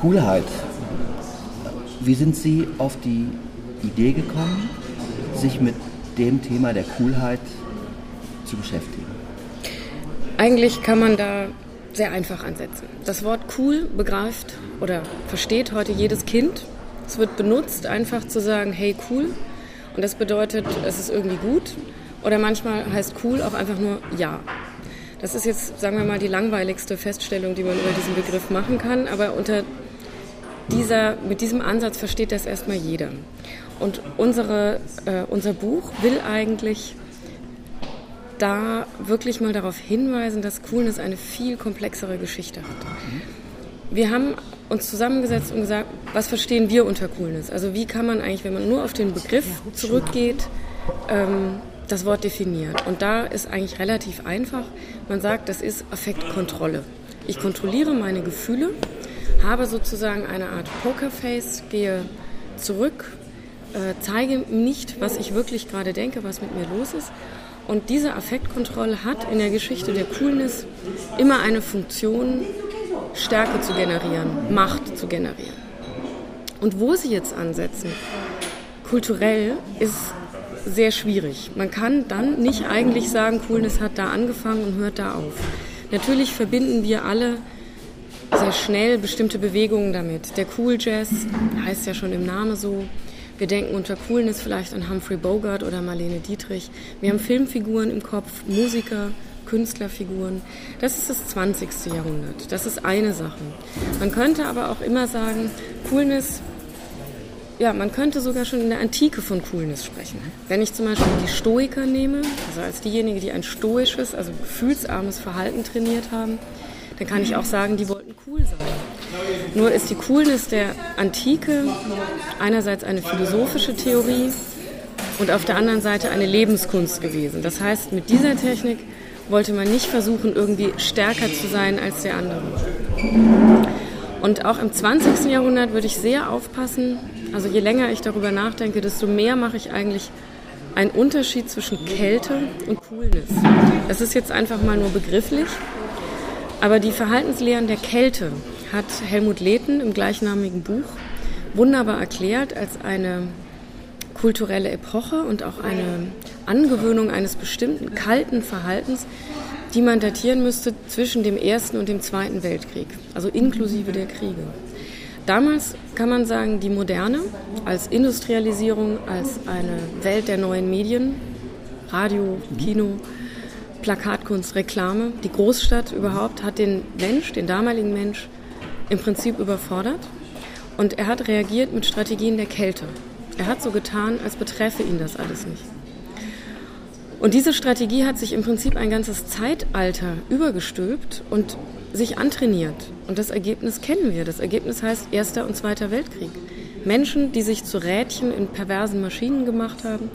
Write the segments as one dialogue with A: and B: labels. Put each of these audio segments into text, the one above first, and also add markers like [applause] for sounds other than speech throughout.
A: Coolheit. Wie sind Sie auf die Idee gekommen, sich mit dem Thema der Coolheit zu beschäftigen?
B: Eigentlich kann man da sehr einfach ansetzen. Das Wort cool begreift oder versteht heute jedes Kind. Es wird benutzt, einfach zu sagen, hey cool. Und das bedeutet, es ist irgendwie gut. Oder manchmal heißt cool auch einfach nur ja. Das ist jetzt, sagen wir mal, die langweiligste Feststellung, die man über diesen Begriff machen kann. Aber unter dieser, mit diesem Ansatz versteht das erstmal jeder. Und unsere, äh, unser Buch will eigentlich da wirklich mal darauf hinweisen, dass Coolness eine viel komplexere Geschichte hat. Wir haben uns zusammengesetzt und gesagt, was verstehen wir unter Coolness? Also wie kann man eigentlich, wenn man nur auf den Begriff zurückgeht, ähm, das Wort definieren? Und da ist eigentlich relativ einfach. Man sagt, das ist Affektkontrolle. Ich kontrolliere meine Gefühle, habe sozusagen eine Art Pokerface, gehe zurück, äh, zeige nicht, was ich wirklich gerade denke, was mit mir los ist und diese Affektkontrolle hat in der Geschichte der Coolness immer eine Funktion, Stärke zu generieren, Macht zu generieren. Und wo sie jetzt ansetzen, kulturell, ist sehr schwierig. Man kann dann nicht eigentlich sagen, Coolness hat da angefangen und hört da auf. Natürlich verbinden wir alle sehr schnell bestimmte Bewegungen damit. Der Cool Jazz heißt ja schon im Namen so, wir denken unter Coolness vielleicht an Humphrey Bogart oder Marlene Dietrich. Wir haben Filmfiguren im Kopf, Musiker, Künstlerfiguren. Das ist das 20. Jahrhundert. Das ist eine Sache. Man könnte aber auch immer sagen, Coolness, ja, man könnte sogar schon in der Antike von Coolness sprechen. Wenn ich zum Beispiel die Stoiker nehme, also als diejenigen, die ein stoisches, also gefühlsarmes Verhalten trainiert haben, dann kann ich auch sagen, die wollten cool sein. Nur ist die Coolness der Antike einerseits eine philosophische Theorie und auf der anderen Seite eine Lebenskunst gewesen. Das heißt, mit dieser Technik wollte man nicht versuchen, irgendwie stärker zu sein als der andere. Und auch im 20. Jahrhundert würde ich sehr aufpassen, also je länger ich darüber nachdenke, desto mehr mache ich eigentlich einen Unterschied zwischen Kälte und Coolness. Das ist jetzt einfach mal nur begrifflich, aber die Verhaltenslehren der Kälte hat Helmut Lehten im gleichnamigen Buch wunderbar erklärt als eine kulturelle Epoche und auch eine Angewöhnung eines bestimmten kalten Verhaltens, die man datieren müsste zwischen dem Ersten und dem Zweiten Weltkrieg, also inklusive der Kriege. Damals kann man sagen, die Moderne als Industrialisierung, als eine Welt der neuen Medien, Radio, Kino, Plakatkunst, Reklame, die Großstadt überhaupt hat den Mensch, den damaligen Mensch, im Prinzip überfordert und er hat reagiert mit Strategien der Kälte. Er hat so getan, als betreffe ihn das alles nicht. Und diese Strategie hat sich im Prinzip ein ganzes Zeitalter übergestülpt und sich antrainiert. Und das Ergebnis kennen wir. Das Ergebnis heißt Erster und Zweiter Weltkrieg. Menschen, die sich zu Rädchen in perversen Maschinen gemacht haben,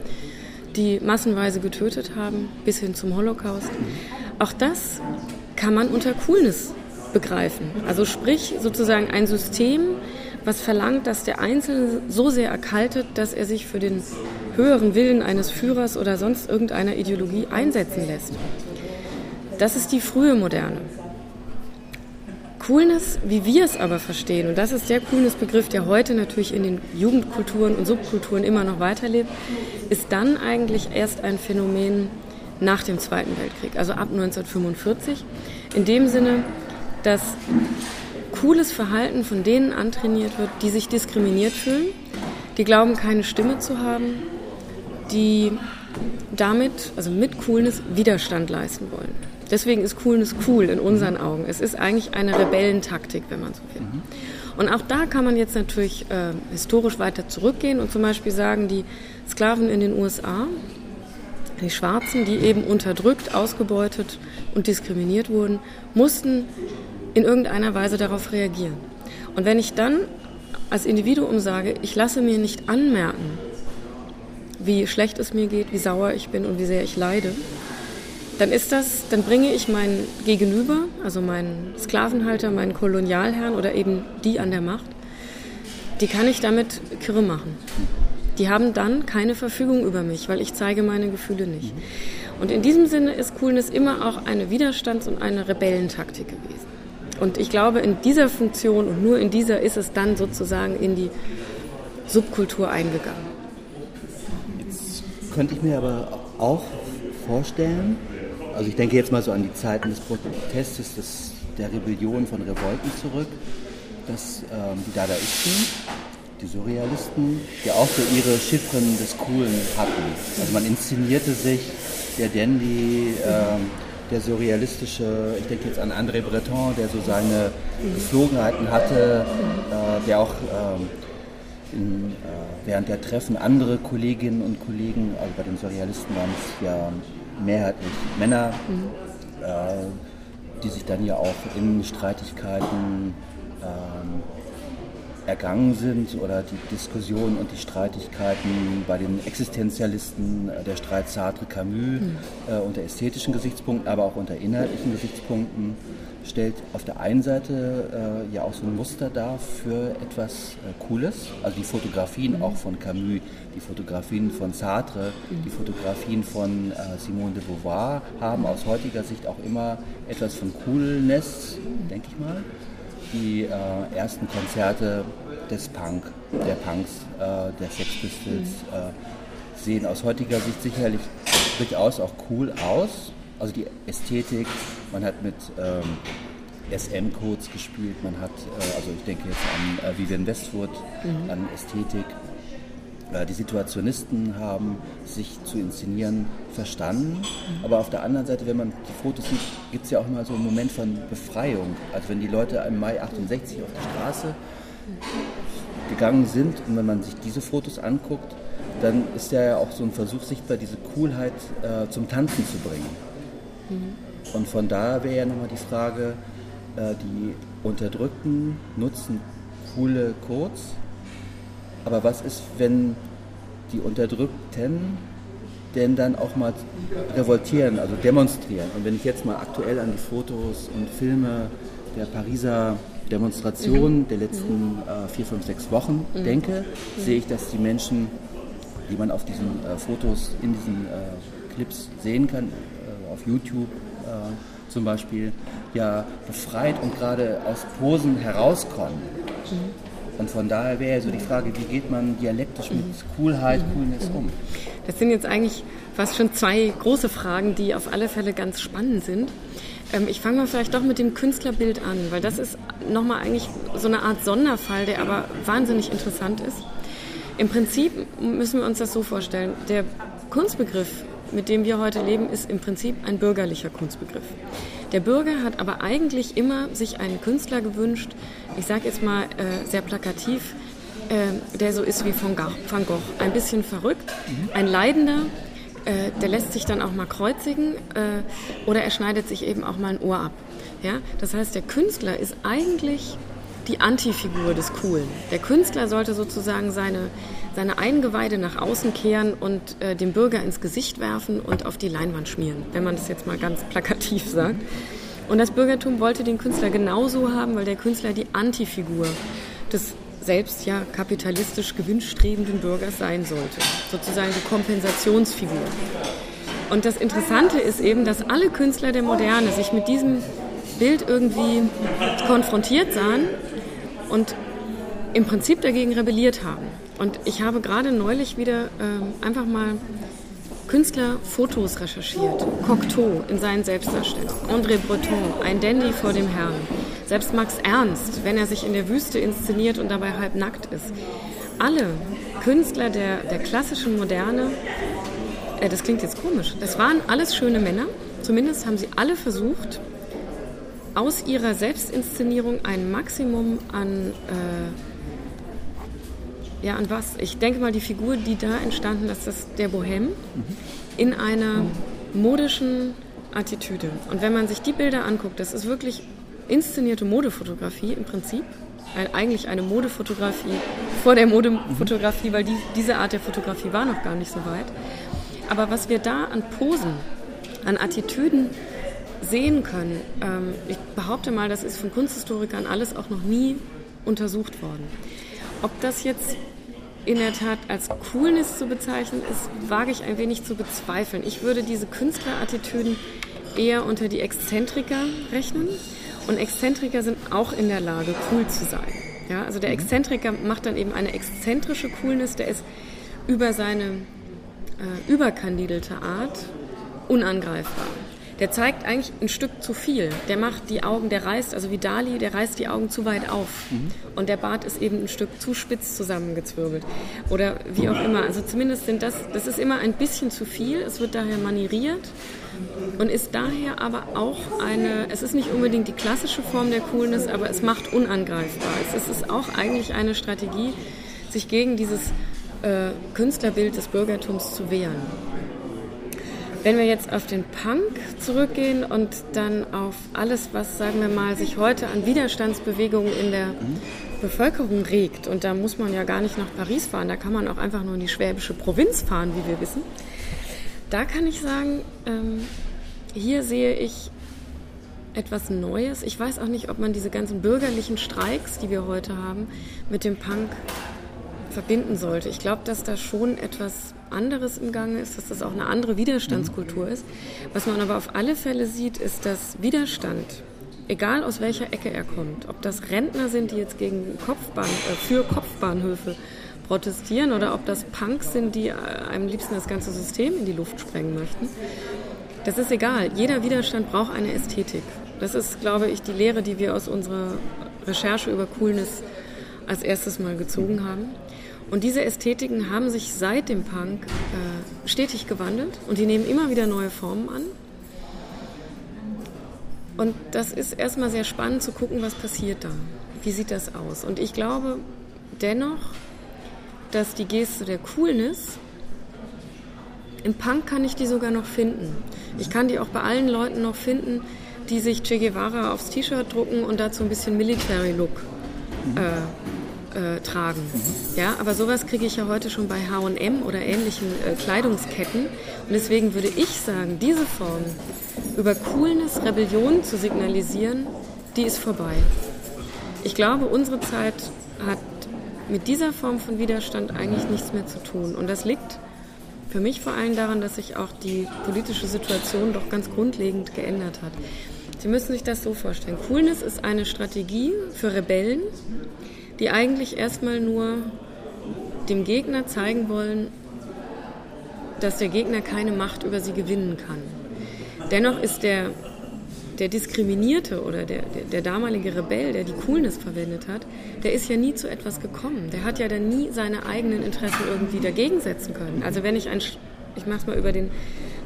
B: die massenweise getötet haben, bis hin zum Holocaust. Auch das kann man unter Coolness begreifen. Also sprich sozusagen ein System, was verlangt, dass der Einzelne so sehr erkaltet, dass er sich für den höheren Willen eines Führers oder sonst irgendeiner Ideologie einsetzen lässt. Das ist die frühe Moderne. Coolness, wie wir es aber verstehen, und das ist der Coolness-Begriff, der heute natürlich in den Jugendkulturen und Subkulturen immer noch weiterlebt, ist dann eigentlich erst ein Phänomen nach dem Zweiten Weltkrieg, also ab 1945. In dem Sinne, dass cooles Verhalten von denen antrainiert wird, die sich diskriminiert fühlen, die glauben, keine Stimme zu haben, die damit, also mit Coolness, Widerstand leisten wollen. Deswegen ist Coolness cool in unseren Augen. Es ist eigentlich eine Rebellentaktik, wenn man so will. Und auch da kann man jetzt natürlich äh, historisch weiter zurückgehen und zum Beispiel sagen, die Sklaven in den USA, die Schwarzen, die eben unterdrückt, ausgebeutet und diskriminiert wurden, mussten in irgendeiner Weise darauf reagieren. Und wenn ich dann als Individuum sage, ich lasse mir nicht anmerken, wie schlecht es mir geht, wie sauer ich bin und wie sehr ich leide, dann ist das, dann bringe ich meinen Gegenüber, also meinen Sklavenhalter, meinen Kolonialherrn oder eben die an der Macht, die kann ich damit kirre machen. Die haben dann keine Verfügung über mich, weil ich zeige meine Gefühle nicht. Und in diesem Sinne ist Coolness immer auch eine Widerstands- und eine Rebellentaktik gewesen. Und ich glaube, in dieser Funktion und nur in dieser ist es dann sozusagen in die Subkultur eingegangen.
A: Jetzt könnte ich mir aber auch vorstellen, also ich denke jetzt mal so an die Zeiten des Protestes, des, der Rebellion von Revolten zurück, dass ähm, die Dadaisten, die Surrealisten, ja auch so ihre Chiffren des Coolen hatten. Also man inszenierte sich, der Dandy, ähm, der surrealistische, ich denke jetzt an André Breton, der so seine Geflogenheiten hatte, äh, der auch ähm, in, äh, während der Treffen andere Kolleginnen und Kollegen, also bei den Surrealisten waren es ja mehrheitlich Männer, mhm. äh, die sich dann ja auch in Streitigkeiten ähm, ergangen sind oder die Diskussionen und die Streitigkeiten bei den Existenzialisten, der Streit Sartre-Camus mhm. äh, unter ästhetischen Gesichtspunkten, aber auch unter inhaltlichen Gesichtspunkten stellt auf der einen Seite äh, ja auch so ein Muster dar für etwas äh, Cooles, also die Fotografien mhm. auch von Camus, die Fotografien von Sartre, mhm. die Fotografien von äh, Simone de Beauvoir haben aus heutiger Sicht auch immer etwas von Coolness, denke ich mal die äh, ersten Konzerte des Punk, der Punks, äh, der Sex Pistols mhm. äh, sehen aus heutiger Sicht sicherlich durchaus auch cool aus. Also die Ästhetik, man hat mit ähm, SM-Codes gespielt, man hat, äh, also ich denke jetzt an äh, Vivian Westwood, mhm. an Ästhetik, die Situationisten haben sich zu inszenieren verstanden. Aber auf der anderen Seite, wenn man die Fotos sieht, gibt es ja auch mal so einen Moment von Befreiung. Also wenn die Leute im Mai 68 auf die Straße gegangen sind und wenn man sich diese Fotos anguckt, dann ist ja auch so ein Versuch sichtbar, diese Coolheit äh, zum Tanzen zu bringen. Mhm. Und von da wäre ja nochmal die Frage, äh, die Unterdrückten nutzen coole Codes aber was ist, wenn die Unterdrückten denn dann auch mal revoltieren, also demonstrieren? Und wenn ich jetzt mal aktuell an die Fotos und Filme der Pariser Demonstrationen mhm. der letzten äh, vier, fünf, sechs Wochen mhm. denke, mhm. sehe ich, dass die Menschen, die man auf diesen äh, Fotos, in diesen äh, Clips sehen kann, äh, auf YouTube äh, zum Beispiel, ja befreit und gerade aus Posen herauskommen. Mhm. Und von daher wäre so die Frage, wie geht man dialektisch mit Coolheit, Coolness um?
B: Das sind jetzt eigentlich fast schon zwei große Fragen, die auf alle Fälle ganz spannend sind. Ähm, ich fange mal vielleicht doch mit dem Künstlerbild an, weil das ist nochmal eigentlich so eine Art Sonderfall, der aber wahnsinnig interessant ist. Im Prinzip müssen wir uns das so vorstellen, der Kunstbegriff, mit dem wir heute leben, ist im Prinzip ein bürgerlicher Kunstbegriff. Der Bürger hat aber eigentlich immer sich einen Künstler gewünscht, ich sage jetzt mal äh, sehr plakativ, äh, der so ist wie Van Gogh, ein bisschen verrückt, mhm. ein Leidender, äh, der lässt sich dann auch mal kreuzigen äh, oder er schneidet sich eben auch mal ein Ohr ab. Ja? Das heißt, der Künstler ist eigentlich die Antifigur des Coolen. Der Künstler sollte sozusagen seine, seine Eingeweide nach außen kehren und äh, dem Bürger ins Gesicht werfen und auf die Leinwand schmieren, wenn man das jetzt mal ganz plakativ sagt. Und das Bürgertum wollte den Künstler genauso haben, weil der Künstler die Antifigur des selbst ja kapitalistisch gewinnstrebenden Bürgers sein sollte. Sozusagen die Kompensationsfigur. Und das Interessante ist eben, dass alle Künstler der Moderne sich mit diesem Bild irgendwie konfrontiert sahen und im Prinzip dagegen rebelliert haben. Und ich habe gerade neulich wieder äh, einfach mal Künstlerfotos recherchiert. Cocteau in seinen Selbstdarstellungen, André Breton, ein Dandy vor dem Herrn, selbst Max Ernst, wenn er sich in der Wüste inszeniert und dabei halb nackt ist. Alle Künstler der, der klassischen Moderne, äh, das klingt jetzt komisch, das waren alles schöne Männer, zumindest haben sie alle versucht, aus ihrer Selbstinszenierung ein Maximum an, äh, ja, an was? Ich denke mal, die Figur, die da entstanden ist, das ist der Bohem in einer modischen Attitüde. Und wenn man sich die Bilder anguckt, das ist wirklich inszenierte Modefotografie im Prinzip. Eigentlich eine Modefotografie vor der Modefotografie, weil die, diese Art der Fotografie war noch gar nicht so weit. Aber was wir da an Posen, an Attitüden sehen können. Ähm, ich behaupte mal, das ist von Kunsthistorikern alles auch noch nie untersucht worden. Ob das jetzt in der Tat als Coolness zu bezeichnen ist, wage ich ein wenig zu bezweifeln. Ich würde diese Künstlerattitüden eher unter die Exzentriker rechnen. Und Exzentriker sind auch in der Lage, cool zu sein. Ja, also der mhm. Exzentriker macht dann eben eine exzentrische Coolness, der ist über seine äh, überkandidelte Art unangreifbar. Der zeigt eigentlich ein Stück zu viel. Der macht die Augen, der reißt, also wie Dali, der reißt die Augen zu weit auf. Mhm. Und der Bart ist eben ein Stück zu spitz zusammengezwirbelt. Oder wie auch immer. Also zumindest sind das, das ist immer ein bisschen zu viel. Es wird daher manieriert und ist daher aber auch eine, es ist nicht unbedingt die klassische Form der Coolness, aber es macht unangreifbar. Es ist auch eigentlich eine Strategie, sich gegen dieses äh, Künstlerbild des Bürgertums zu wehren. Wenn wir jetzt auf den Punk zurückgehen und dann auf alles, was, sagen wir mal, sich heute an Widerstandsbewegungen in der Bevölkerung regt, und da muss man ja gar nicht nach Paris fahren, da kann man auch einfach nur in die schwäbische Provinz fahren, wie wir wissen, da kann ich sagen, ähm, hier sehe ich etwas Neues. Ich weiß auch nicht, ob man diese ganzen bürgerlichen Streiks, die wir heute haben, mit dem Punk verbinden sollte. Ich glaube, dass da schon etwas anderes im Gange ist, dass das auch eine andere Widerstandskultur ist. Was man aber auf alle Fälle sieht, ist, dass Widerstand, egal aus welcher Ecke er kommt, ob das Rentner sind, die jetzt gegen Kopfbahn, äh, für Kopfbahnhöfe protestieren oder ob das Punks sind, die am liebsten das ganze System in die Luft sprengen möchten. Das ist egal. Jeder Widerstand braucht eine Ästhetik. Das ist, glaube ich, die Lehre, die wir aus unserer Recherche über Coolness als erstes mal gezogen haben. Und diese Ästhetiken haben sich seit dem Punk äh, stetig gewandelt und die nehmen immer wieder neue Formen an. Und das ist erstmal sehr spannend zu gucken, was passiert da. Wie sieht das aus? Und ich glaube dennoch, dass die Geste der Coolness, im Punk kann ich die sogar noch finden. Ich kann die auch bei allen Leuten noch finden, die sich Che Guevara aufs T-Shirt drucken und dazu ein bisschen Military Look äh, äh, tragen. Ja, aber sowas kriege ich ja heute schon bei H&M oder ähnlichen äh, Kleidungsketten. Und deswegen würde ich sagen, diese Form über Coolness, Rebellion zu signalisieren, die ist vorbei. Ich glaube, unsere Zeit hat mit dieser Form von Widerstand eigentlich nichts mehr zu tun. Und das liegt für mich vor allem daran, dass sich auch die politische Situation doch ganz grundlegend geändert hat. Sie müssen sich das so vorstellen. Coolness ist eine Strategie für Rebellen, die eigentlich erstmal nur dem Gegner zeigen wollen, dass der Gegner keine Macht über sie gewinnen kann. Dennoch ist der der Diskriminierte oder der, der, der, damalige Rebell, der die Coolness verwendet hat, der ist ja nie zu etwas gekommen. Der hat ja dann nie seine eigenen Interessen irgendwie dagegen setzen können. Also wenn ich ein, ich mache es mal über den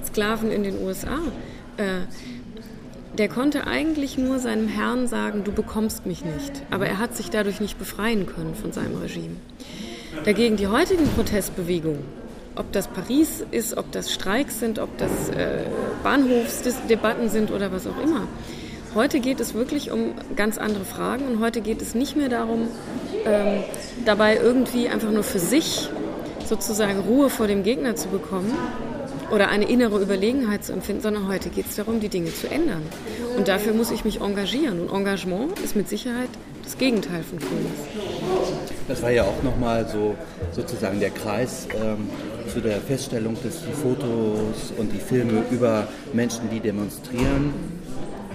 B: Sklaven in den USA, äh, der konnte eigentlich nur seinem Herrn sagen, du bekommst mich nicht. Aber er hat sich dadurch nicht befreien können von seinem Regime. Dagegen die heutigen Protestbewegungen, ob das Paris ist, ob das Streiks sind, ob das äh, Bahnhofsdebatten sind oder was auch immer. Heute geht es wirklich um ganz andere Fragen und heute geht es nicht mehr darum, ähm, dabei irgendwie einfach nur für sich sozusagen Ruhe vor dem Gegner zu bekommen oder eine innere Überlegenheit zu empfinden, sondern heute geht es darum, die Dinge zu ändern. Und dafür muss ich mich engagieren. Und Engagement ist mit Sicherheit das Gegenteil von Coolness.
A: Das war ja auch nochmal so sozusagen der Kreis ähm, zu der Feststellung, dass die Fotos und die Filme über Menschen, die demonstrieren,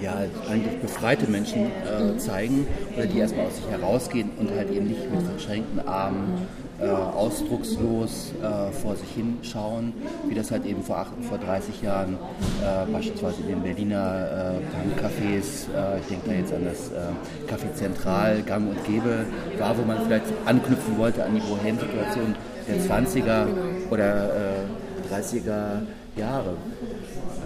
A: ja, eigentlich befreite Menschen äh, zeigen oder die erstmal aus sich herausgehen und halt eben nicht mit verschränkten Armen äh, ausdruckslos äh, vor sich hinschauen, wie das halt eben vor, acht, vor 30 Jahren äh, beispielsweise in den Berliner äh, Cafés, äh, ich denke da jetzt an das äh, Café Zentral, Gang und Gäbe war, wo man vielleicht anknüpfen wollte an die Bohem-Situation der 20er oder 30er Jahre.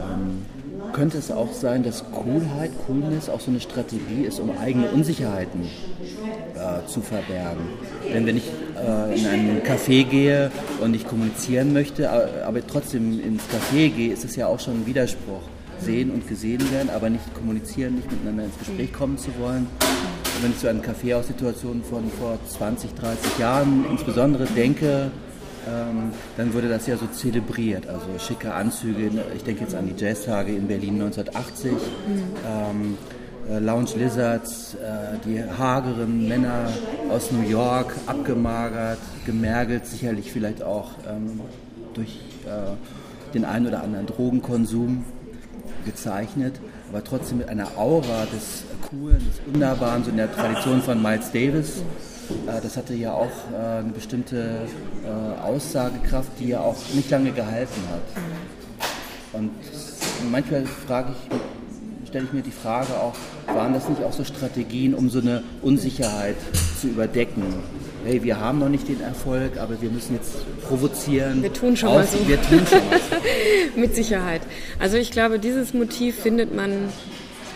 A: Ähm, könnte es auch sein, dass Coolheit, Coolness auch so eine Strategie ist, um eigene Unsicherheiten äh, zu verbergen? Denn wenn ich äh, in einen Café gehe und ich kommunizieren möchte, aber trotzdem ins Café gehe, ist es ja auch schon ein Widerspruch. Sehen und gesehen werden, aber nicht kommunizieren, nicht miteinander ins Gespräch kommen zu wollen. Und wenn ich so an Kaffeehaussituationen von vor 20, 30 Jahren insbesondere denke, ähm, dann wurde das ja so zelebriert. Also schicke Anzüge, ich denke jetzt an die Jazztage in Berlin 1980, mhm. ähm, äh, Lounge Lizards, äh, die hageren Männer aus New York, abgemagert, gemergelt, sicherlich vielleicht auch ähm, durch äh, den einen oder anderen Drogenkonsum. gezeichnet, aber trotzdem mit einer Aura des Coolen, des Wunderbaren, so in der Tradition von Miles Davis. Äh, das hatte ja auch äh, eine bestimmte äh, Aussagekraft, die ja auch nicht lange gehalten hat. Und manchmal frage ich, stelle ich mir die Frage auch, waren das nicht auch so Strategien, um so eine Unsicherheit zu überdecken? Hey, wir haben noch nicht den Erfolg, aber wir müssen jetzt provozieren.
B: Wir tun schon
A: auf,
B: mal so.
A: Wir tun schon was. [laughs]
B: Mit Sicherheit. Also ich glaube, dieses Motiv findet man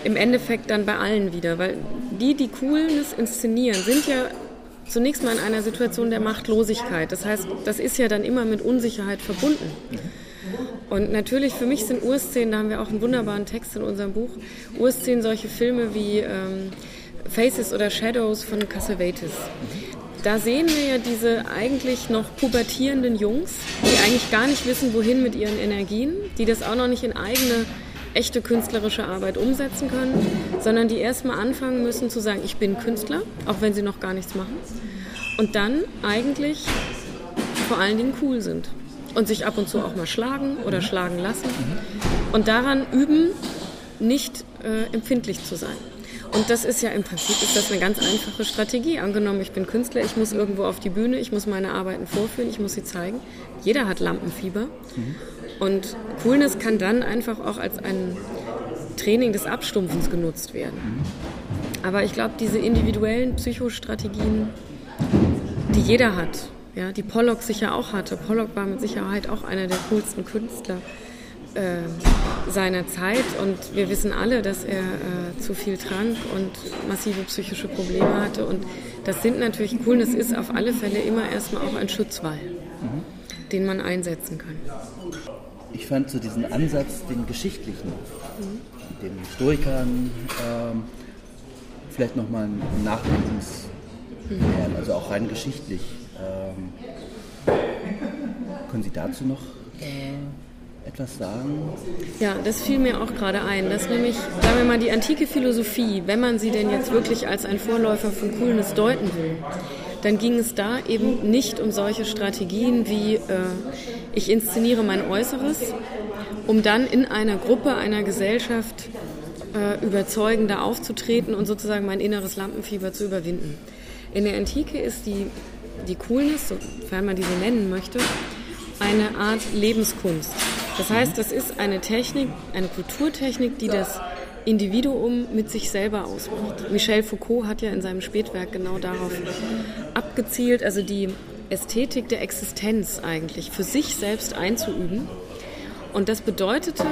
B: im Endeffekt dann bei allen wieder, weil die, die Coolness inszenieren, sind ja zunächst mal in einer Situation der Machtlosigkeit. Das heißt, das ist ja dann immer mit Unsicherheit verbunden. Und natürlich, für mich sind Urszenen, da haben wir auch einen wunderbaren Text in unserem Buch, Urszenen solche Filme wie ähm, Faces oder Shadows von Cassavetes. Da sehen wir ja diese eigentlich noch pubertierenden Jungs, die eigentlich gar nicht wissen, wohin mit ihren Energien, die das auch noch nicht in eigene echte künstlerische Arbeit umsetzen können, sondern die erstmal anfangen müssen zu sagen, ich bin Künstler, auch wenn sie noch gar nichts machen. Und dann eigentlich vor allen Dingen cool sind und sich ab und zu auch mal schlagen oder schlagen lassen und daran üben, nicht äh, empfindlich zu sein. Und das ist ja im Prinzip ist das eine ganz einfache Strategie. Angenommen, ich bin Künstler, ich muss irgendwo auf die Bühne, ich muss meine Arbeiten vorführen, ich muss sie zeigen. Jeder hat Lampenfieber. Mhm. Und Coolness kann dann einfach auch als ein Training des Abstumpfens genutzt werden. Aber ich glaube, diese individuellen Psychostrategien, die jeder hat, ja, die Pollock sicher auch hatte. Pollock war mit Sicherheit auch einer der coolsten Künstler äh, seiner Zeit und wir wissen alle, dass er äh, zu viel trank und massive psychische Probleme hatte und das sind natürlich cool, das ist auf alle Fälle immer erstmal auch ein Schutzwall, den man einsetzen kann.
A: Ich fand so diesen Ansatz, den geschichtlichen, mhm. den Stoikern, ähm, vielleicht nochmal ein Nachdenkens, mhm. also auch rein geschichtlich. Ähm, können Sie dazu noch äh, etwas sagen?
B: Ja, das fiel mir auch gerade ein, dass nämlich, sagen wir mal, die antike Philosophie, wenn man sie denn jetzt wirklich als ein Vorläufer von Coolness deuten will, dann ging es da eben nicht um solche Strategien wie äh, ich inszeniere mein Äußeres, um dann in einer Gruppe, einer Gesellschaft äh, überzeugender aufzutreten und sozusagen mein inneres Lampenfieber zu überwinden. In der Antike ist die, die Coolness, sofern man diese nennen möchte, eine Art Lebenskunst. Das heißt, das ist eine Technik, eine Kulturtechnik, die das Individuum mit sich selber ausmacht. Michel Foucault hat ja in seinem Spätwerk genau darauf abgezielt, also die Ästhetik der Existenz eigentlich für sich selbst einzuüben. Und das bedeutete,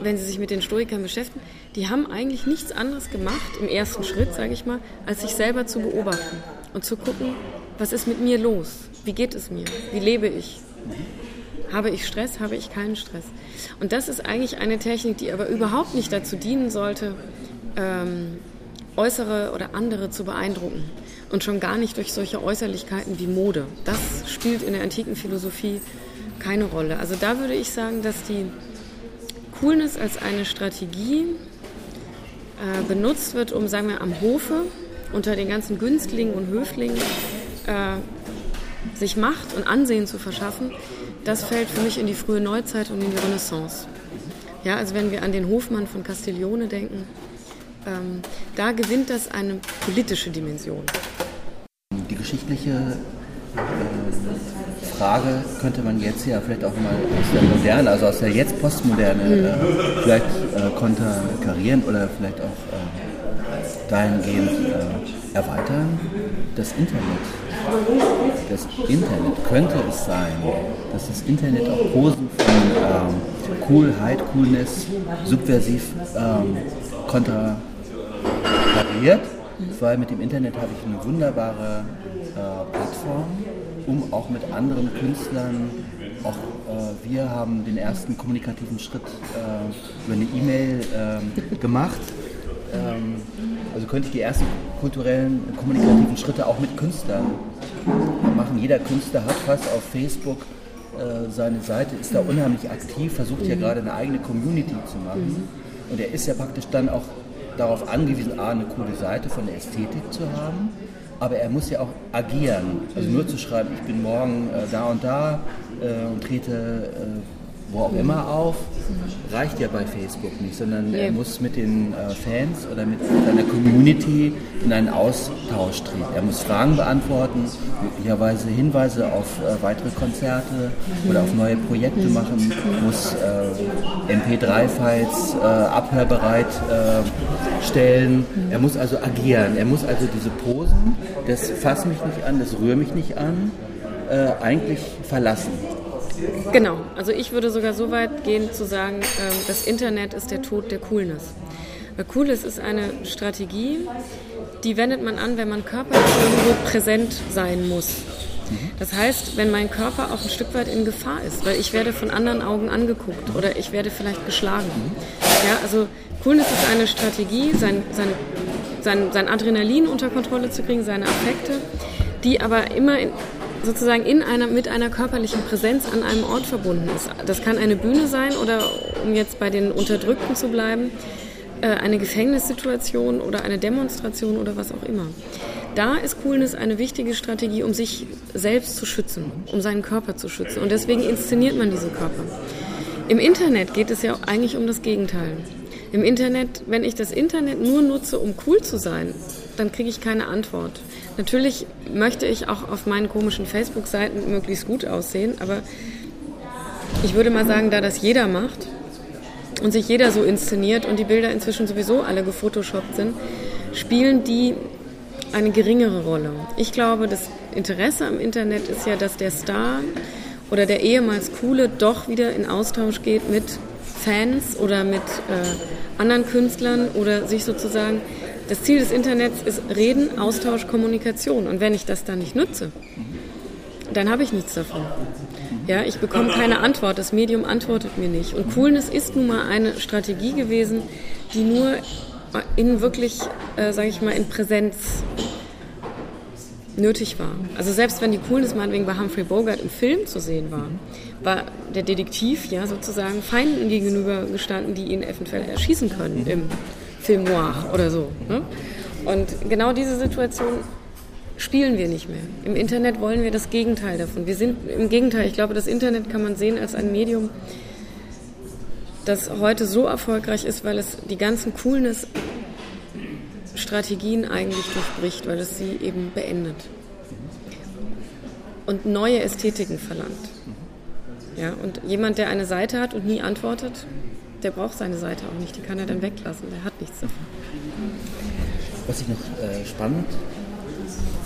B: wenn Sie sich mit den Stoikern beschäftigen, die haben eigentlich nichts anderes gemacht im ersten Schritt, sage ich mal, als sich selber zu beobachten und zu gucken, was ist mit mir los? Wie geht es mir? Wie lebe ich? Habe ich Stress? Habe ich keinen Stress? Und das ist eigentlich eine Technik, die aber überhaupt nicht dazu dienen sollte, ähm, äußere oder andere zu beeindrucken. Und schon gar nicht durch solche Äußerlichkeiten wie Mode. Das spielt in der antiken Philosophie keine Rolle. Also da würde ich sagen, dass die Coolness als eine Strategie äh, benutzt wird, um, sagen wir, am Hofe unter den ganzen Günstlingen und Höflingen äh, sich Macht und Ansehen zu verschaffen, das fällt für mich in die frühe Neuzeit und in die Renaissance. Ja, also wenn wir an den Hofmann von Castiglione denken, ähm, da gewinnt das eine politische Dimension.
A: Die geschichtliche äh, Frage könnte man jetzt ja vielleicht auch mal aus der Moderne, also aus der jetzt Postmoderne, mhm. äh, vielleicht äh, konterkarieren oder vielleicht auch äh, dahingehend äh, erweitern. Das Internet das Internet könnte es sein, dass das Internet auch Posen von ähm, Coolheit, Coolness, subversiv ähm, konterkariert, weil mit dem Internet habe ich eine wunderbare äh, Plattform, um auch mit anderen Künstlern, auch äh, wir haben den ersten kommunikativen Schritt äh, über eine E-Mail ähm, gemacht. Ähm, also könnte ich die ersten kulturellen, kommunikativen Schritte auch mit Künstlern machen. Jeder Künstler hat fast auf Facebook äh, seine Seite, ist da unheimlich aktiv, versucht ja mhm. gerade eine eigene Community zu machen. Mhm. Und er ist ja praktisch dann auch darauf angewiesen, A, eine coole Seite von der Ästhetik zu haben, aber er muss ja auch agieren. Also nur zu schreiben, ich bin morgen äh, da und da äh, und trete wo auch immer auf, reicht ja bei Facebook nicht, sondern er muss mit den äh, Fans oder mit seiner Community in einen Austausch treten. Er muss Fragen beantworten, möglicherweise Hinweise auf äh, weitere Konzerte oder auf neue Projekte machen, muss äh, MP3-Files äh, abhörbereit stellen. Er muss also agieren. Er muss also diese Posen, das fass mich nicht an, das rühr mich nicht an, eigentlich verlassen.
B: Genau, also ich würde sogar so weit gehen zu sagen, ähm, das Internet ist der Tod der Coolness. Weil Coolness ist eine Strategie, die wendet man an, wenn man körperlich irgendwo präsent sein muss. Das heißt, wenn mein Körper auch ein Stück weit in Gefahr ist, weil ich werde von anderen Augen angeguckt oder ich werde vielleicht geschlagen. Ja, also Coolness ist eine Strategie, sein, sein, sein, sein Adrenalin unter Kontrolle zu kriegen, seine Affekte, die aber immer in, sozusagen in einer, mit einer körperlichen Präsenz an einem Ort verbunden ist. Das kann eine Bühne sein oder, um jetzt bei den Unterdrückten zu bleiben, äh, eine Gefängnissituation oder eine Demonstration oder was auch immer. Da ist Coolness eine wichtige Strategie, um sich selbst zu schützen, um seinen Körper zu schützen. Und deswegen inszeniert man diesen Körper. Im Internet geht es ja eigentlich um das Gegenteil. Im Internet, wenn ich das Internet nur nutze, um cool zu sein, dann kriege ich keine Antwort. Natürlich möchte ich auch auf meinen komischen Facebook-Seiten möglichst gut aussehen, aber ich würde mal sagen, da das jeder macht und sich jeder so inszeniert und die Bilder inzwischen sowieso alle gefotoshoppt sind, spielen die eine geringere Rolle. Ich glaube, das Interesse am Internet ist ja, dass der Star oder der ehemals Coole doch wieder in Austausch geht mit Fans oder mit äh, anderen Künstlern oder sich sozusagen das Ziel des Internets ist Reden, Austausch, Kommunikation. Und wenn ich das dann nicht nutze, dann habe ich nichts davon. Ja, ich bekomme keine Antwort, das Medium antwortet mir nicht. Und Coolness ist nun mal eine Strategie gewesen, die nur in wirklich, äh, sage ich mal, in Präsenz nötig war. Also selbst wenn die Coolness meinetwegen bei Humphrey Bogart im Film zu sehen war, war der Detektiv ja sozusagen Feinden gegenüber gestanden, die ihn eventuell erschießen können im Film noir oder so. Ne? Und genau diese Situation spielen wir nicht mehr. Im Internet wollen wir das Gegenteil davon. Wir sind im Gegenteil, ich glaube, das Internet kann man sehen als ein Medium, das heute so erfolgreich ist, weil es die ganzen Coolness Strategien eigentlich durchbricht, weil es sie eben beendet und neue Ästhetiken verlangt. Ja, und jemand, der eine Seite hat und nie antwortet, der braucht seine Seite auch nicht, die kann er dann weglassen, der hat nichts davon.
A: Was ich noch äh, spannend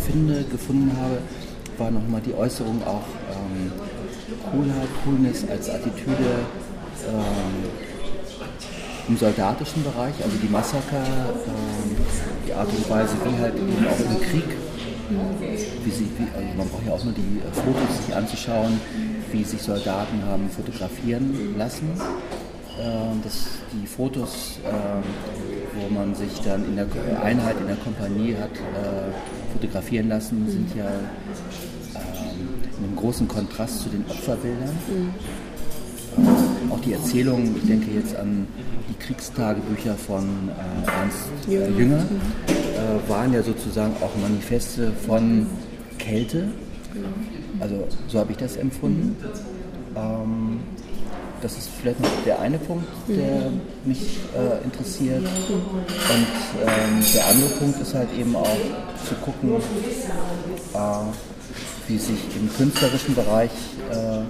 A: finde, gefunden habe, war nochmal die Äußerung auch ähm, Coolheit, Coolness als Attitüde ähm, im soldatischen Bereich, also die Massaker, ähm, die Art und Weise, wie halt eben auch im Krieg, wie sie, wie, also man braucht ja auch nur die Fotos sich anzuschauen, wie sich Soldaten haben fotografieren lassen ähm, das, die Fotos, ähm, wo man sich dann in der Einheit, in der Kompanie hat äh, fotografieren lassen, sind ja in einem großen Kontrast zu den Opferbildern. Auch die Erzählungen, ich denke jetzt an die Kriegstagebücher von äh, Ernst äh, Jünger, mhm. waren ja sozusagen auch Manifeste von Kälte. Genau. Also so habe ich das empfunden. Ähm, das ist vielleicht noch der eine Punkt, der mich äh, interessiert. Und ähm, der andere Punkt ist halt eben auch zu gucken, äh, wie sich im künstlerischen Bereich, äh,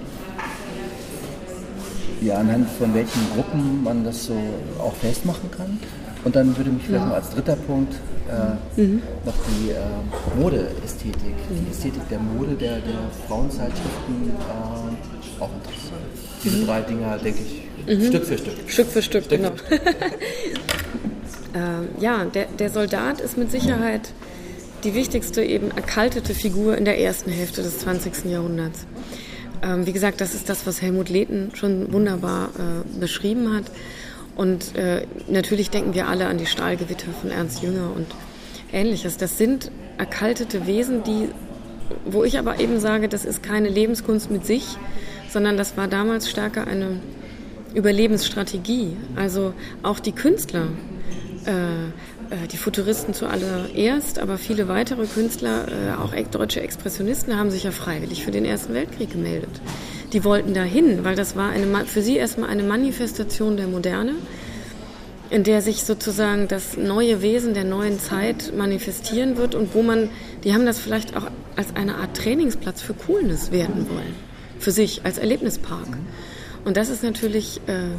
A: ja, anhand von welchen Gruppen man das so auch festmachen kann. Und dann würde mich vielleicht noch als dritter Punkt äh, mhm. noch die äh, Modeästhetik, mhm. die Ästhetik der Mode der, der Frauenzeitschriften äh, auch interessieren. Diese drei Dinger, denke ich, mhm. Stück für Stück.
B: Stück für Stück, Stück genau. Für Stück. [laughs] äh, ja, der, der Soldat ist mit Sicherheit die wichtigste eben erkaltete Figur in der ersten Hälfte des 20. Jahrhunderts. Ähm, wie gesagt, das ist das, was Helmut Lehten schon wunderbar äh, beschrieben hat. Und äh, natürlich denken wir alle an die Stahlgewitter von Ernst Jünger und ähnliches. Das sind erkaltete Wesen, die, wo ich aber eben sage, das ist keine Lebenskunst mit sich, sondern das war damals stärker eine Überlebensstrategie. Also auch die Künstler, äh, äh, die Futuristen zuallererst, aber viele weitere Künstler, äh, auch deutsche Expressionisten, haben sich ja freiwillig für den Ersten Weltkrieg gemeldet. die wollten dahin, weil das war eine, für sie erstmal eine Manifestation der Moderne, in der sich sozusagen das neue Wesen der neuen Zeit manifestieren wird und wo man, die haben das vielleicht auch als eine Art Trainingsplatz für Coolness werden wollen, für sich als Erlebnispark. Und das ist natürlich äh,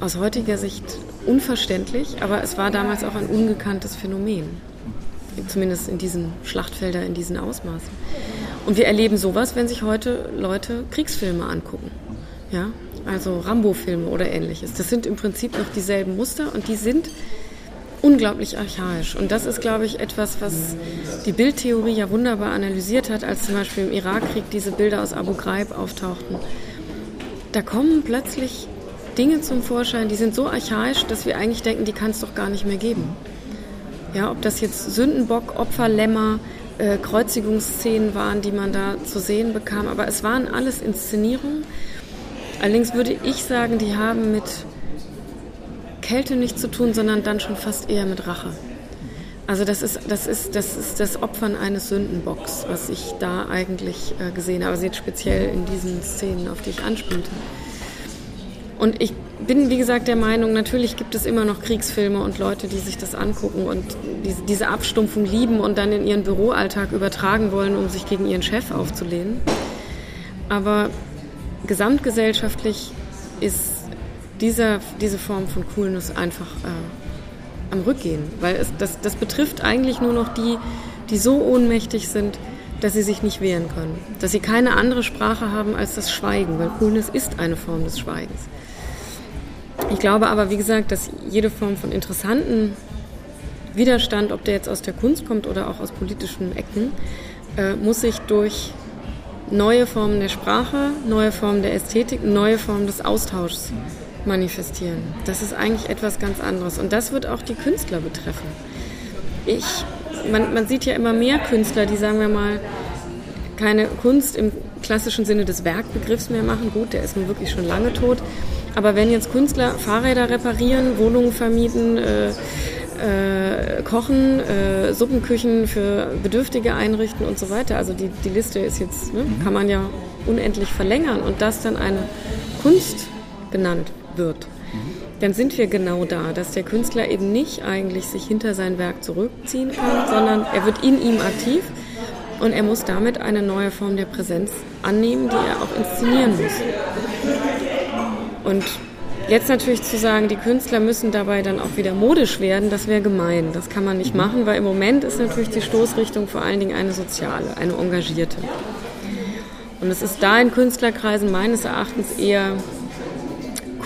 B: aus heutiger Sicht unverständlich, aber es war damals auch ein ungekanntes Phänomen. Zumindest in diesen Schlachtfeldern, in diesen Ausmaßen. Und wir erleben sowas, wenn sich heute Leute Kriegsfilme angucken. Ja? Also Rambo-Filme oder ähnliches. Das sind im Prinzip noch dieselben Muster und die sind unglaublich archaisch. Und das ist, glaube ich, etwas, was die Bildtheorie ja wunderbar analysiert hat, als zum Beispiel im Irakkrieg diese Bilder aus Abu Ghraib auftauchten. Da kommen plötzlich Dinge zum Vorschein, die sind so archaisch, dass wir eigentlich denken, die kann es doch gar nicht mehr geben. Ja, ob das jetzt Sündenbock, Opferlämmer, äh, Kreuzigungsszenen waren, die man da zu sehen bekam, aber es waren alles Inszenierungen. Allerdings würde ich sagen, die haben mit Kälte nichts zu tun, sondern dann schon fast eher mit Rache. Also das ist das, ist, das, ist das Opfern eines Sündenbocks, was ich da eigentlich äh, gesehen habe, also jetzt speziell in diesen Szenen, auf die ich anspielte. Und ich bin, wie gesagt, der Meinung, natürlich gibt es immer noch Kriegsfilme und Leute, die sich das angucken und diese Abstumpfung lieben und dann in ihren Büroalltag übertragen wollen, um sich gegen ihren Chef aufzulehnen. Aber gesamtgesellschaftlich ist dieser, diese Form von Coolness einfach äh, am Rückgehen, weil es, das, das betrifft eigentlich nur noch die, die so ohnmächtig sind, dass sie sich nicht wehren können, dass sie keine andere Sprache haben als das Schweigen, weil Coolness ist eine Form des Schweigens. Ich glaube aber, wie gesagt, dass jede Form von interessanten Widerstand, ob der jetzt aus der Kunst kommt oder auch aus politischen Ecken, äh, muss sich durch neue Formen der Sprache, neue Formen der Ästhetik, neue Formen des Austauschs manifestieren. Das ist eigentlich etwas ganz anderes. Und das wird auch die Künstler betreffen. Ich, man, man sieht ja immer mehr Künstler, die, sagen wir mal, keine Kunst im klassischen Sinne des Werkbegriffs mehr machen. Gut, der ist nun wirklich schon lange tot. Aber wenn jetzt Künstler Fahrräder reparieren, Wohnungen vermieten, äh, äh, kochen, äh, Suppenküchen für Bedürftige einrichten und so weiter. Also die, die Liste ist jetzt, ne, mhm. kann man ja unendlich verlängern und das dann eine Kunst genannt wird. Mhm. Dann sind wir genau da, dass der Künstler eben nicht eigentlich sich hinter sein Werk zurückziehen kann, sondern er wird in ihm aktiv und er muss damit eine neue Form der Präsenz annehmen, die er auch inszenieren muss. Und jetzt natürlich zu sagen, die Künstler müssen dabei dann auch wieder modisch werden, das wäre gemein. Das kann man nicht machen, weil im Moment ist natürlich die Stoßrichtung vor allen Dingen eine soziale, eine engagierte. Und es ist da in Künstlerkreisen meines Erachtens eher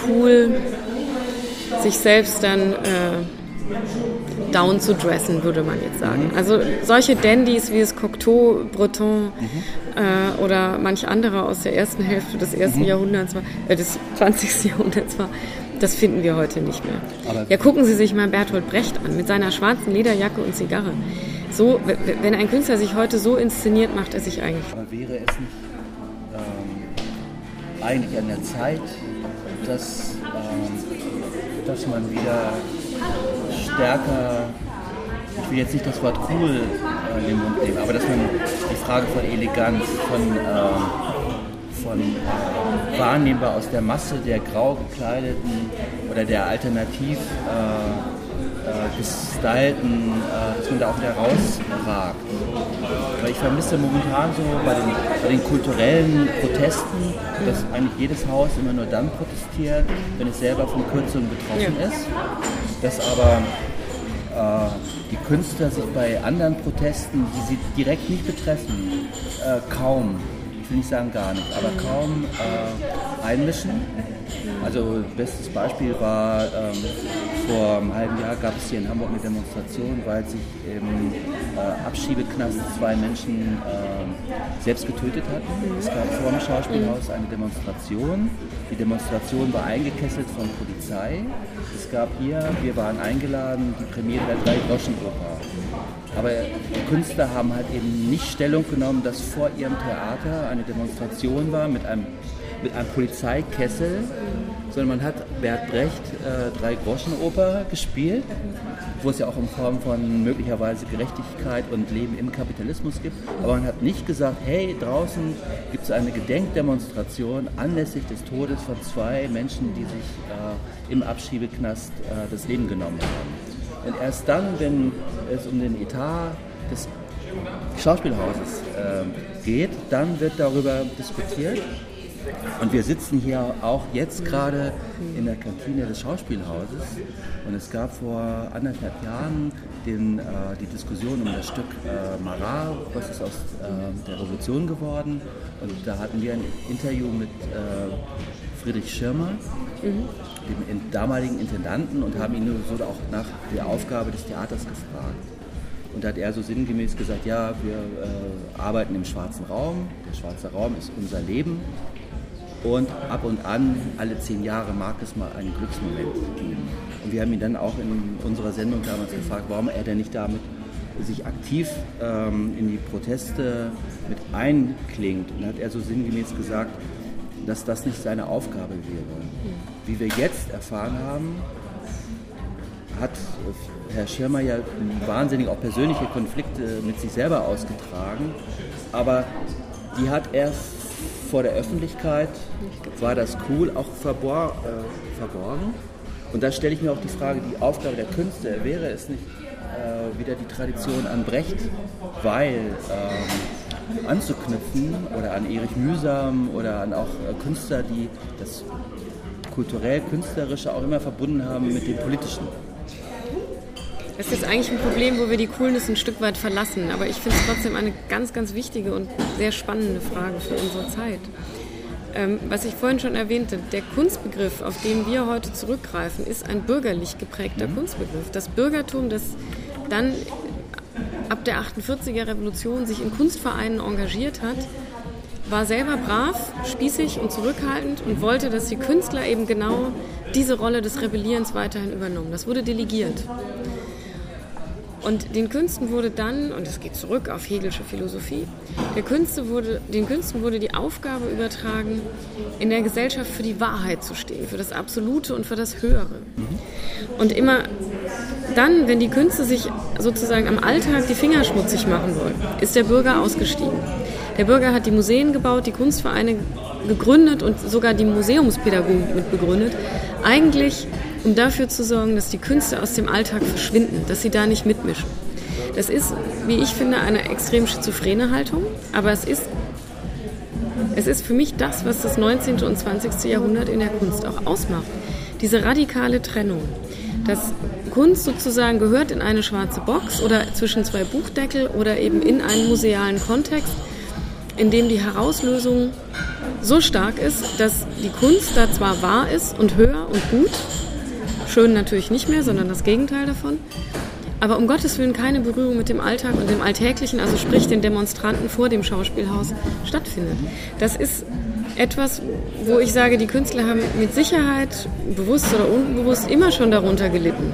B: cool, sich selbst dann äh, down zu dressen, würde man jetzt sagen. Also solche Dandys wie es Cocteau, Breton mhm. äh, oder manch andere aus der ersten Hälfte des ersten mhm. Jahrhunderts, äh, des 20. Jahrhunderts war, das finden wir heute nicht mehr. Aber ja, gucken Sie sich mal Bertolt Brecht an mit seiner schwarzen Lederjacke und Zigarre. So, wenn ein Künstler sich heute so inszeniert, macht er sich eigentlich.
A: Aber wäre es nicht ähm, eigentlich an der Zeit, dass, ähm, dass man wieder stärker, ich will jetzt nicht das Wort cool äh, in den Mund nehmen, aber dass man die Frage von Eleganz, von, äh, von äh, wahrnehmbar aus der Masse der grau gekleideten oder der alternativ äh, gestylten, äh, dass man da auch wieder rausragt. Weil ich vermisse momentan so bei den, bei den kulturellen Protesten, dass eigentlich jedes Haus immer nur dann protestiert, wenn es selber von Kürzungen betroffen ist. Dass aber äh, die Künstler sich bei anderen Protesten, die sie direkt nicht betreffen, äh, kaum, ich will nicht sagen gar nicht, aber kaum äh, einmischen. Also bestes Beispiel war, ähm, vor einem halben Jahr gab es hier in Hamburg eine Demonstration, weil sich im äh, Abschiebeknast zwei Menschen äh, selbst getötet hatten. Es gab vor dem Schauspielhaus eine Demonstration. Die Demonstration war eingekesselt von Polizei. Es gab hier, wir waren eingeladen, die Premiere der Drei-Groschen-Oper. Aber die Künstler haben halt eben nicht Stellung genommen, dass vor ihrem Theater eine Demonstration war mit einem mit einem Polizeikessel, sondern man hat Bert Brecht äh, drei Groschenoper gespielt, wo es ja auch in Form von möglicherweise Gerechtigkeit und Leben im Kapitalismus gibt. Aber man hat nicht gesagt, hey, draußen gibt es eine Gedenkdemonstration anlässlich des Todes von zwei Menschen, die sich äh, im Abschiebeknast äh, das Leben genommen haben. Und erst dann, wenn es um den Etat des Schauspielhauses äh, geht, dann wird darüber diskutiert. Und wir sitzen hier auch jetzt gerade in der Kantine des Schauspielhauses. Und es gab vor anderthalb Jahren den, äh, die Diskussion um das Stück äh, Marat, was ist aus äh, der Revolution geworden. Und da hatten wir ein Interview mit äh, Friedrich Schirmer, mhm. dem damaligen Intendanten, und haben ihn so auch nach der Aufgabe des Theaters gefragt. Und da hat er so sinngemäß gesagt, ja, wir äh, arbeiten im schwarzen Raum, der schwarze Raum ist unser Leben und ab und an, alle zehn Jahre, mag es mal einen Glücksmoment geben. Und wir haben ihn dann auch in unserer Sendung damals gefragt, warum er denn nicht damit sich aktiv ähm, in die Proteste mit einklingt. Und hat er so sinngemäß gesagt, dass das nicht seine Aufgabe wäre. Wie wir jetzt erfahren haben, hat Herr Schirmer ja wahnsinnig auch persönliche Konflikte mit sich selber ausgetragen, aber die hat er vor der Öffentlichkeit war das cool, auch verbor äh, verborgen. Und da stelle ich mir auch die Frage, die Aufgabe der Künstler, wäre es nicht äh, wieder die Tradition an Brecht, weil ähm, anzuknüpfen oder an Erich Mühsam oder an auch äh, Künstler, die das kulturell-künstlerische auch immer verbunden haben mit dem politischen.
B: Das ist eigentlich ein Problem, wo wir die Coolness ein Stück weit verlassen. Aber ich finde es trotzdem eine ganz, ganz wichtige und sehr spannende Frage für unsere Zeit. Ähm, was ich vorhin schon erwähnte, der Kunstbegriff, auf den wir heute zurückgreifen, ist ein bürgerlich geprägter mhm. Kunstbegriff. Das Bürgertum, das dann ab der 48er Revolution sich in Kunstvereinen engagiert hat, war selber brav, spießig und zurückhaltend und wollte, dass die Künstler eben genau diese Rolle des Rebellierens weiterhin übernommen. Das wurde delegiert. Und den Künsten wurde dann, und es geht zurück auf Hegelsche Philosophie, der Künste wurde, den Künsten wurde die Aufgabe übertragen, in der Gesellschaft für die Wahrheit zu stehen, für das Absolute und für das Höhere. Und immer dann, wenn die Künste sich sozusagen am Alltag die Finger schmutzig machen wollten, ist der Bürger ausgestiegen. Der Bürger hat die Museen gebaut, die Kunstvereine gegründet und sogar die Museumspädagogik mit begründet. Eigentlich um dafür zu sorgen, dass die Künste aus dem Alltag verschwinden, dass sie da nicht mitmischen. Das ist, wie ich finde, eine extrem schizophrene Haltung, aber es ist, es ist für mich das, was das 19. und 20. Jahrhundert in der Kunst auch ausmacht. Diese radikale Trennung. Dass Kunst sozusagen gehört in eine schwarze Box oder zwischen zwei Buchdeckel oder eben in einen musealen Kontext, in dem die Herauslösung so stark ist, dass die Kunst da zwar wahr ist und höher und gut, schön natürlich nicht mehr, sondern das Gegenteil davon. Aber um Gottes Willen keine Berührung mit dem Alltag und dem Alltäglichen, also sprich den Demonstranten vor dem Schauspielhaus, stattfindet. Das ist etwas, wo ich sage, die Künstler haben mit Sicherheit, bewusst oder unbewusst, immer schon darunter gelitten.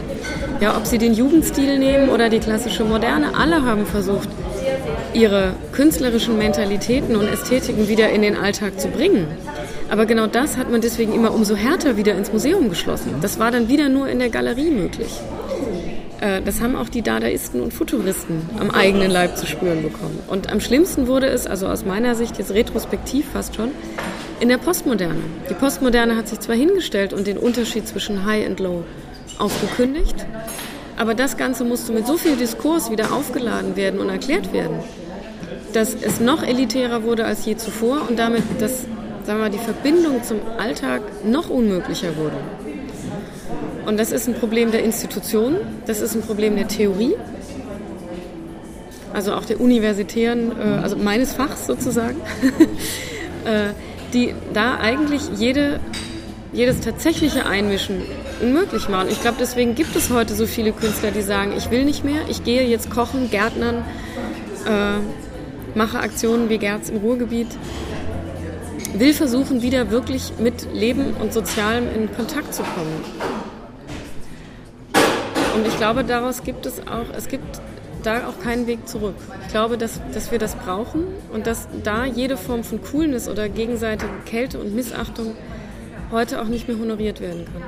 B: Ja, ob sie den Jugendstil nehmen oder die klassische Moderne, alle haben versucht, ihre künstlerischen Mentalitäten und Ästhetiken wieder in den Alltag zu bringen. Aber genau das hat man deswegen immer umso härter wieder ins Museum geschlossen. Das war dann wieder nur in der Galerie möglich. Äh, das haben auch die Dadaisten und Futuristen am eigenen Leib zu spüren bekommen. Und am schlimmsten wurde es, also aus meiner Sicht jetzt retrospektiv fast schon, in der Postmoderne. Die Postmoderne hat sich zwar hingestellt und den Unterschied zwischen High und Low aufgekündigt, aber das Ganze musste mit so viel Diskurs wieder aufgeladen werden und erklärt werden, dass es noch elitärer wurde als je zuvor und damit das sagen wir die Verbindung zum Alltag noch unmöglicher wurde. Und das ist ein Problem der Institutionen, das ist ein Problem der Theorie, also auch der universitären, äh, also meines Fachs sozusagen, [laughs] äh, die da eigentlich jede, jedes tatsächliche Einmischen unmöglich machen. Ich glaube, deswegen gibt es heute so viele Künstler, die sagen, ich will nicht mehr, ich gehe jetzt kochen, Gärtnern, äh, mache Aktionen wie Gerz im Ruhrgebiet will versuchen, wieder wirklich mit Leben und Sozialem in Kontakt zu kommen. Und ich glaube, daraus gibt es auch, es gibt da auch keinen Weg zurück. Ich glaube, dass, dass wir das brauchen und dass da jede Form von Coolness oder gegenseitige Kälte und Missachtung heute auch nicht mehr honoriert werden kann.